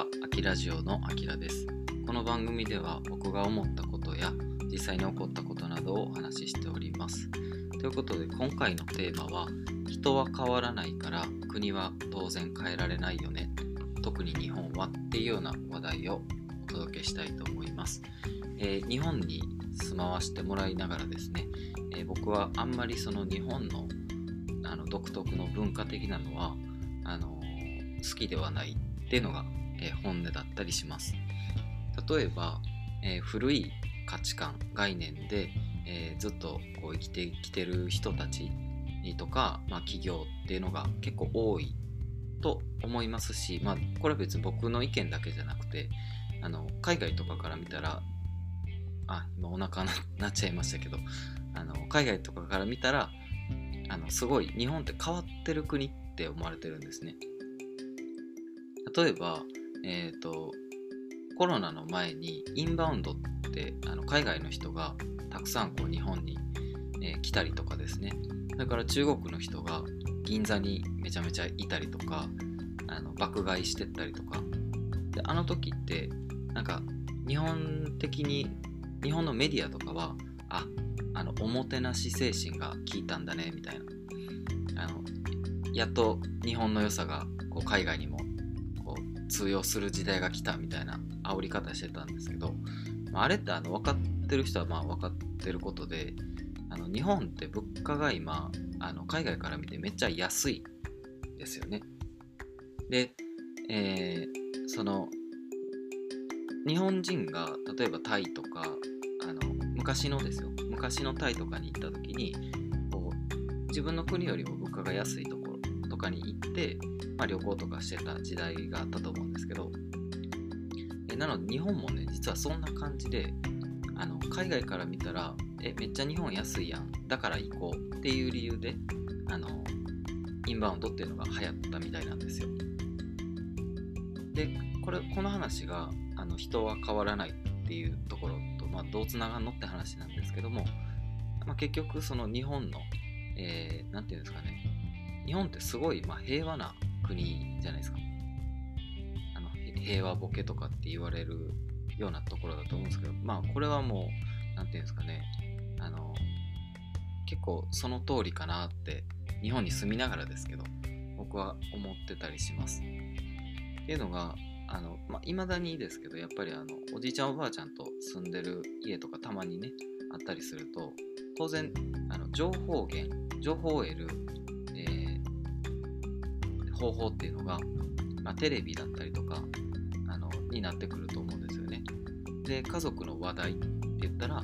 は、アキラジオのアキラです。この番組では僕が思ったことや実際に起こったことなどをお話ししております。ということで今回のテーマは人は変わらないから国は当然変えられないよね。特に日本はっていうような話題をお届けしたいと思います。えー、日本に住まわしてもらいながらですね、えー、僕はあんまりその日本のあの独特の文化的なのはあの好きではないっていうのが、え、本音だったりします。例えば、え、古い価値観概念で、え、ずっとこう生きてきてる人たちとか、まあ、企業っていうのが結構多いと思いますし、まあ、これは別に僕の意見だけじゃなくてあの海外とかから見たらあ今お腹なっちゃいましたけどあの海外とかから見たらあのすごい日本って変わってる国って思われてるんですね。例えば、えーと、コロナの前にインバウンドってあの海外の人がたくさんこう日本に、えー、来たりとかですね。だから中国の人が銀座にめちゃめちゃいたりとかあの爆買いしてったりとか。であの時ってなんか日本的に日本のメディアとかはああのおもてなし精神が効いたんだねみたいな。あのやっと日本の良さがこう海外にも通用する時代が来たみたいな煽り方してたんですけど、まあ、あれってあの分かってる人はまあ分かってることであの日本って物価が今あの海外から見てめっちゃ安いですよね。で、えー、その日本人が例えばタイとかあの昔のですよ昔のタイとかに行った時にこう自分の国よりも物価が安いところとかに行って、まあ、旅行とかしてた時代があったと思うんですけどえなので日本もね実はそんな感じであの海外から見たらえめっちゃ日本安いやんだから行こうっていう理由であのインバウンドっていうのが流行ったみたいなんですよ。でこれこの話があの人は変わらないっていうところと、まあ、どうつながるのって話なんですけども、まあ、結局その日本の何、えー、て言うんですかね日本ってすごい、ま、平和な国じゃないですかあの平和ボケとかって言われるようなところだと思うんですけどまあこれはもう何て言うんですかねあの結構その通りかなって日本に住みながらですけど僕は思ってたりします。っていうのがあの、まあ、未だにですけど、やっぱりあの、おじいちゃんおばあちゃんと住んでる家とかたまにね、あったりすると、当然、あの情報源、情報を得る、方法っていうのが、まあ、テレビだったりとか、あの、になってくると思うんですよね。で、家族の話題って言ったら、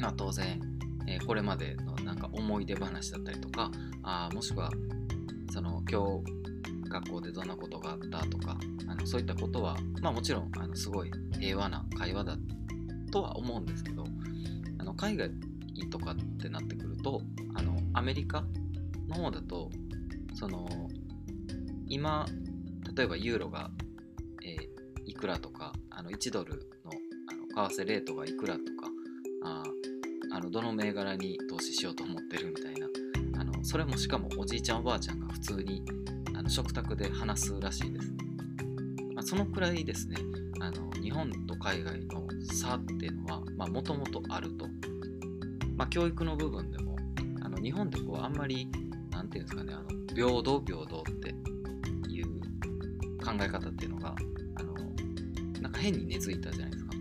まあ、当然、えー、これまでのなんか思い出話だったりとか、あもしくは、その、今日、学校でどんなことがあったとかあのそういったことは、まあ、もちろんあのすごい平和な会話だとは思うんですけどあの海外とかってなってくるとあのアメリカの方だとその今例えばユーロが、えー、いくらとかあの1ドルのあの為替レートがいくらとかああのどの銘柄に投資しようと思ってるみたいなあのそれもしかもおじいちゃんおばあちゃんが普通にあの食卓で話すらしいです。まあ、そのくらいですね、あの日本と海外の差っていうのはもともとあると。まあ、教育の部分でも、あの日本ってこうあんまり、なんていうんですかね、あの平等平等ってえ方っていうのが、あのなんか変に根付いたじゃないですか。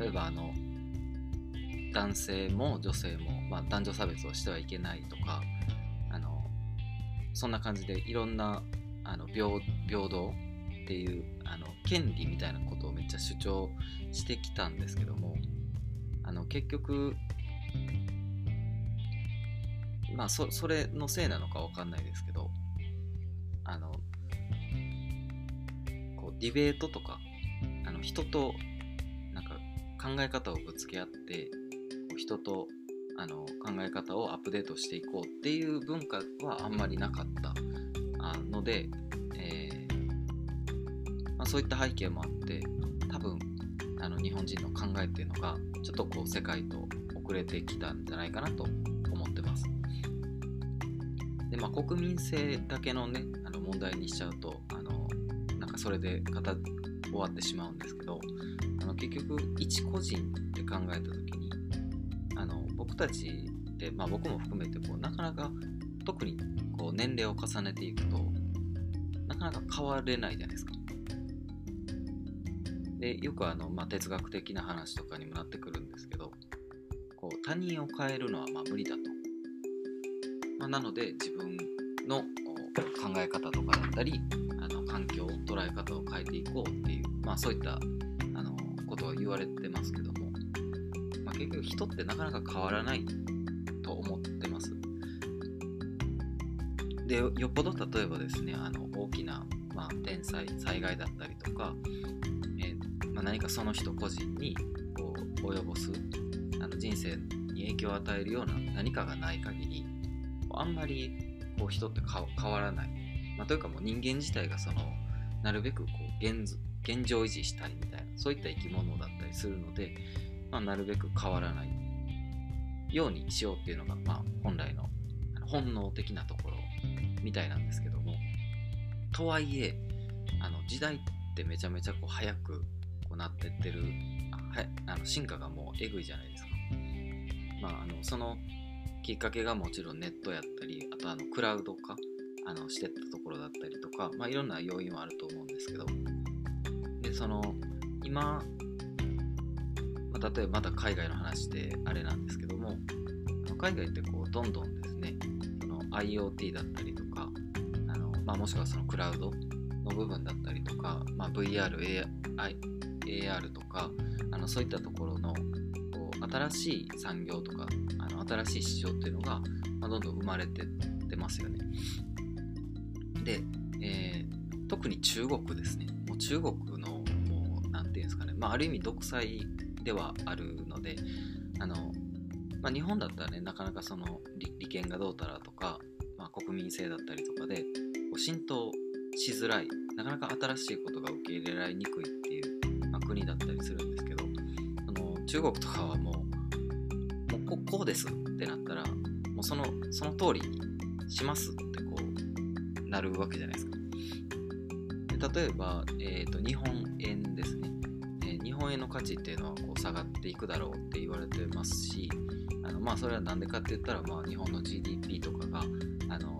例えば、あの、男性も女性も、まあ、男女差別をしてはいけないとか、あのそんな感じでいろんなあの平平等っていうあの権利みたいなことをめっちゃ主張してきたんですけどもあの結局まあそそれのせいなのかわかんないですけどあのディベートとかあの人となんか考え方をぶつけ合って人とあの考え方をアップデートしていこうっていう文化はあんまりなかったので、えー、まあ、そういった背景もあって多分あの日本人の考えっていうのがちょっとこう世界と遅れてきたんじゃないかなと思ってます。でまあ、国民性だけのねあの問題にしちゃうとあかそれで語終わってしまうんですけどあの結局一個人って考えた時にあの僕たちって、まあ、僕も含めてこうなかなか特にこう年齢を重ねていくとなかなか変われないじゃないですか。でよくあの、まあ、哲学的な話とかにもなってくるんですけどこう他人を変えるのはま無理だと。まあ、なので自分の考え方とかだったり環境捉え方を変えていこうっていう、まあ、そういったあのことは言われてますけども、まあ、結局人ってなかなか変わらないと思ってます。でよっぽど例えばですねあの大きな、まあ、天災災害だったりとか、えー、まあ、何かその人個人にこう及ぼすあの人生に影響を与えるような何かがない限りあんまりこう人って変わらない、まあ、というかもう人間自体がそのなるべくこう現現状維持したいみたいなそういった生き物だったりするので、まあ、なるべく変わらないようにしようっていうのが、まあ、本来の本能的なところみたいなんですけどもとはいえあの時代ってめちゃめちゃこう早くこうなってってるはあの進化がもうえぐいじゃないですか。まあ、あのそのきっかけがもちろんネットやったりあとあのクラウド化あのしてったところだったりとか、まあ、いろんな要因はあると思うんですけどでその今、まあ、例えばまた海外の話であれなんですけども海外ってこうどんどんですねその IoT だったりとかあの、まあ、もしくはそのクラウドの部分だったりとか、まあ、VR、AI、AR とかあのそういったところのこう新しい産業とかあの新しい市場っていうのが、まあ、どんどん生まれてってますよね。で、えー、特に中国ですね。もう中国のもう何て言うんですかね、まあ、ある意味独裁ではあるのであの、まあ、日本だったらねなかなかその利権がどうたらとか、まあ、国民性だったりとかでこう浸透しづらいなかなか新しいことが受け入れられにくいっていう、まあ、国だったりするんですけどあの中国とかはもうもうここうですってなったらもうそのその通りにしますってこうなるわけじゃないですか。で例えば、えーと、日本円ですね、えー、日本円の価値っていうのはこう下がっていくだろうって言われてますしあのまあそれは何でかって言ったら、まあ、日本の GDP とかがあの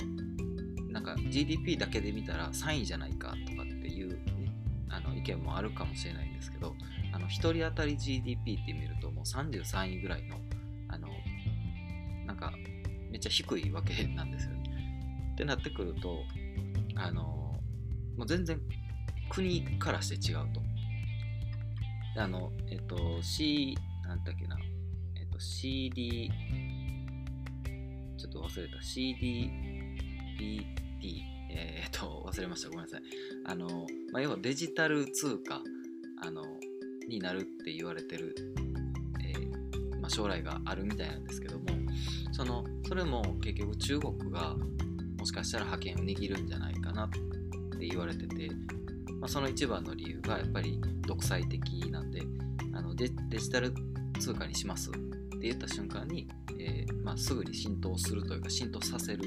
なんか GDP だけで見たら3位じゃないかとかっていう、ね、あの意見もあるかもしれないんですけどあの1人当たり GDP って見るともう33位ぐらいのあのなんかめっちゃ低いわけなんですよね。ってなってくるとあのもう全然国からして違うと。あのえっと C なんだっけな。えっと CD ちょっと忘れた。CDBT えー、っと忘れました。ごめんなさい。あの、まあ、要はデジタル通貨あのになるって言われてる、えー、まあ、将来があるみたいなんですけどもそのそれも結局中国がもしかしたら覇権を握るんじゃないかなって言われてて、まあ、その一番の理由がやっぱり独裁的なんであのデデジタル通貨にしますって言った瞬間に、えー、まあ、すぐに浸透するというか浸透させる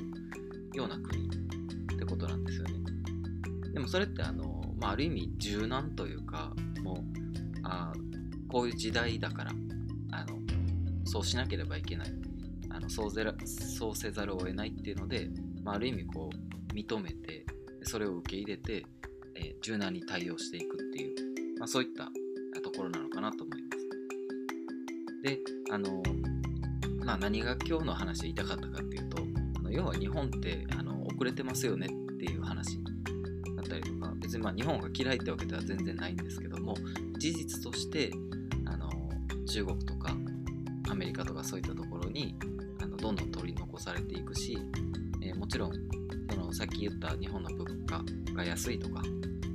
ような国ってことなんですよね。でもそれってあの、まあ、ある意味柔軟というかもうあこういう時代だからあのそうしなければいけないあのそうぜらそうせざるを得ないっていうので、まあ、ある意味こう認めてそれを受け入れて、えー、柔軟に対応していくっていう、まあ、そういったところなのかなと思います。であの、まあ、何が今日の話で言いたかったかっていうとあの要は日本ってあの遅れてますよねっていう話だったりとか別にまあ日本が嫌いってわけでは全然ないんですけども事実としてあの中国とかアメリカとかそういったところにあのどんどん取り残されていくし、えー、もちろんそのさっき言った日本の物価が安いとかっ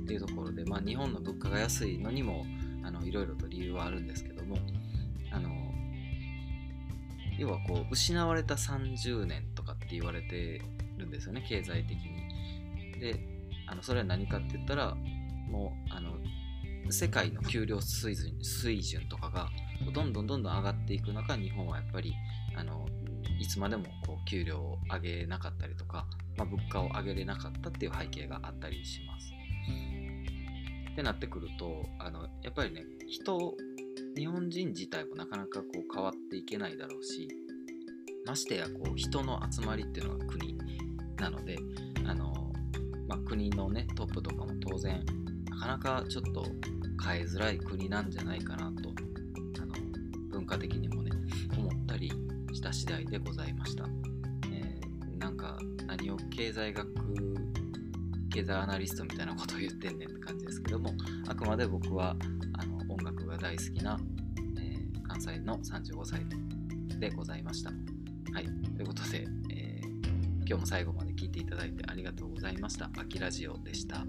ていうところで、まあ、日本の物価が安いのにもあのいろいろと理由はあるんですけどもあの要はこう失われた30年とかって言われてるんですよね経済的に。であのそれは何かって言ったらもうあの世界の給料水準水準とかがどんどんどんどん上がっていく中日本はやっぱりあのいつまでもこう給料を上げなかったりとか、まあ、物価を上げれなかったっていう背景があったりします。ってなってくるとあのやっぱりね人日本人自体もなかなかこう変わっていけないだろうしましてやこう人の集まりっていうのが国なのであの、まあ、国のねトップとかも当然なかなかちょっと変えづらい国なんじゃないかなとあの文化的にもね思ったりした次第でございました、えー、なんか何を経済学経済アナリストみたいなことを言ってんねんって感じですけどもあくまで僕はあの音楽が大好きな、えー、関西の35歳でございました。はい、ということで、えー、今日も最後まで聞いていただいてありがとうございました。あきラジオでした。